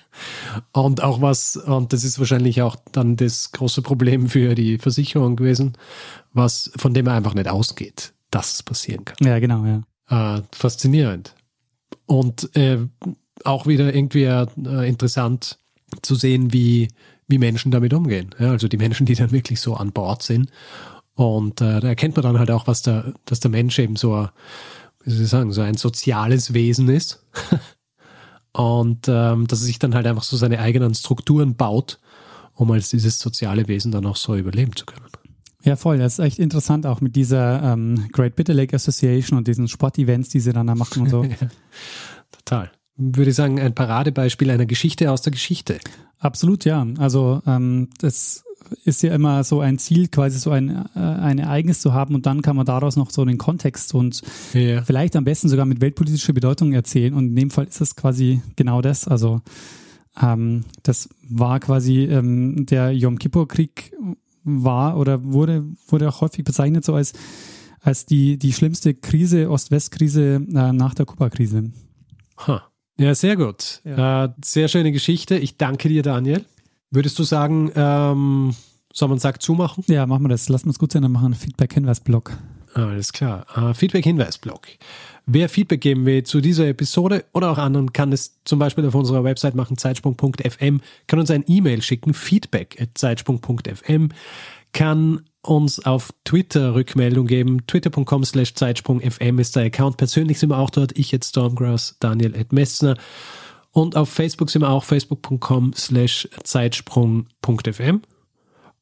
und auch was, und das ist wahrscheinlich auch dann das große Problem für die Versicherung gewesen, was von dem er einfach nicht ausgeht, dass es passieren kann. Ja, genau, ja. Äh, faszinierend. Und äh, auch wieder irgendwie äh, interessant zu sehen, wie, wie Menschen damit umgehen. Ja, also die Menschen, die dann wirklich so an Bord sind. Und äh, da erkennt man dann halt auch, was der, dass der Mensch eben so, wie soll ich sagen, so ein soziales Wesen ist. Und ähm, dass er sich dann halt einfach so seine eigenen Strukturen baut, um als dieses soziale Wesen dann auch so überleben zu können. Ja, voll. Das ist echt interessant auch mit dieser ähm, Great Bitter Lake Association und diesen Sportevents, die sie dann da machen und so. total. Würde ich sagen, ein Paradebeispiel einer Geschichte aus der Geschichte. Absolut, ja. Also ähm, das ist ja immer so ein Ziel, quasi so ein, äh, ein Ereignis zu haben und dann kann man daraus noch so einen Kontext und ja. vielleicht am besten sogar mit weltpolitischer Bedeutung erzählen. Und in dem Fall ist es quasi genau das. Also ähm, das war quasi ähm, der Yom Kippur-Krieg war oder wurde, wurde auch häufig bezeichnet so als, als die, die schlimmste Krise, Ost-West-Krise äh, nach der Kuba-Krise. Huh. Ja, sehr gut. Ja. Äh, sehr schöne Geschichte. Ich danke dir, Daniel. Würdest du sagen, ähm, soll man Sack zumachen? Ja, machen wir das. Lass uns gut sein, dann machen wir einen Feedback-Hinweis-Blog. Alles klar. Uh, Feedback-Hinweis-Blog. Wer Feedback geben will zu dieser Episode oder auch anderen, kann es zum Beispiel auf unserer Website machen, zeitsprung.fm, kann uns ein E-Mail schicken, feedback at zeitsprung.fm, kann uns auf Twitter Rückmeldung geben, twitter.com slash zeitsprungfm ist der Account. Persönlich sind wir auch dort, ich jetzt Stormgrass, Daniel at Messner. Und auf Facebook sind wir auch facebook.com slash zeitsprung.fm.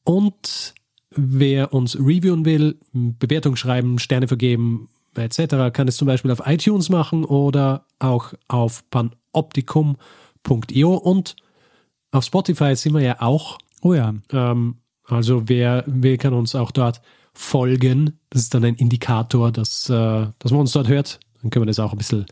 Und wer uns reviewen will, Bewertung schreiben, Sterne vergeben, etc., kann es zum Beispiel auf iTunes machen oder auch auf panoptikum.io und auf Spotify sind wir ja auch. Oh ja. Ähm, also wer will, kann uns auch dort folgen. Das ist dann ein Indikator, dass, äh, dass man uns dort hört. Dann können wir das auch ein bisschen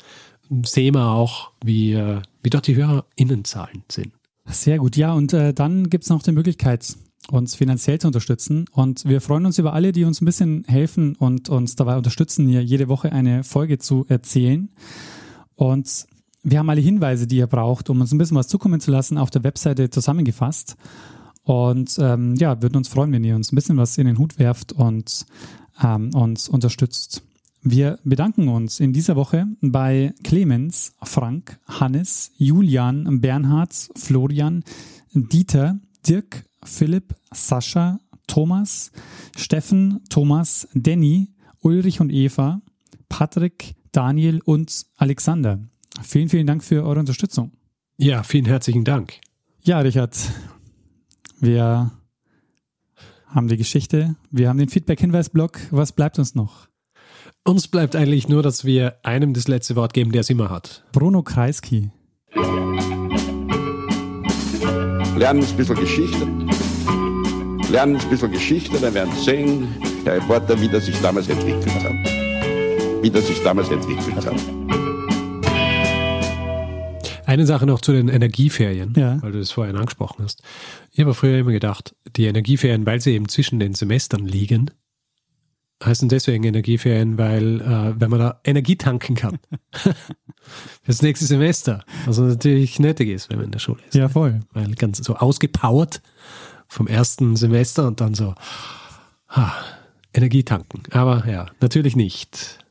sehen wir auch, wie, äh, wie dort die HörerInnenzahlen sind. Sehr gut, ja, und äh, dann gibt es noch die Möglichkeit, uns finanziell zu unterstützen. Und wir freuen uns über alle, die uns ein bisschen helfen und uns dabei unterstützen, hier jede Woche eine Folge zu erzählen. Und wir haben alle Hinweise, die ihr braucht, um uns ein bisschen was zukommen zu lassen, auf der Webseite zusammengefasst. Und ähm, ja, würden uns freuen, wenn ihr uns ein bisschen was in den Hut werft und ähm, uns unterstützt. Wir bedanken uns in dieser Woche bei Clemens, Frank, Hannes, Julian, Bernhard, Florian, Dieter, Dirk, Philipp, Sascha, Thomas, Steffen, Thomas, Danny, Ulrich und Eva, Patrick, Daniel und Alexander. Vielen, vielen Dank für eure Unterstützung. Ja, vielen herzlichen Dank. Ja, Richard, wir haben die Geschichte, wir haben den Feedback-Hinweis-Blog. Was bleibt uns noch? Uns bleibt eigentlich nur, dass wir einem das letzte Wort geben, der es immer hat. Bruno Kreisky. Lernen ein bisschen Geschichte. Lernen ein bisschen Geschichte, dann werden Sie sehen, der Reporter, wie das sich damals entwickelt hat. Wie das sich damals entwickelt hat. Eine Sache noch zu den Energieferien, Ja. weil du das vorhin angesprochen hast. Ich habe früher immer gedacht, die Energieferien, weil sie eben zwischen den Semestern liegen, heißen deswegen Energieferien, weil äh, wenn man da Energie tanken kann fürs nächste Semester, was natürlich nötig ist, wenn man in der Schule ist. Ja, voll. Weil ganz so ausgepowert vom ersten Semester und dann so ah, Energie tanken. Aber ja, natürlich nicht.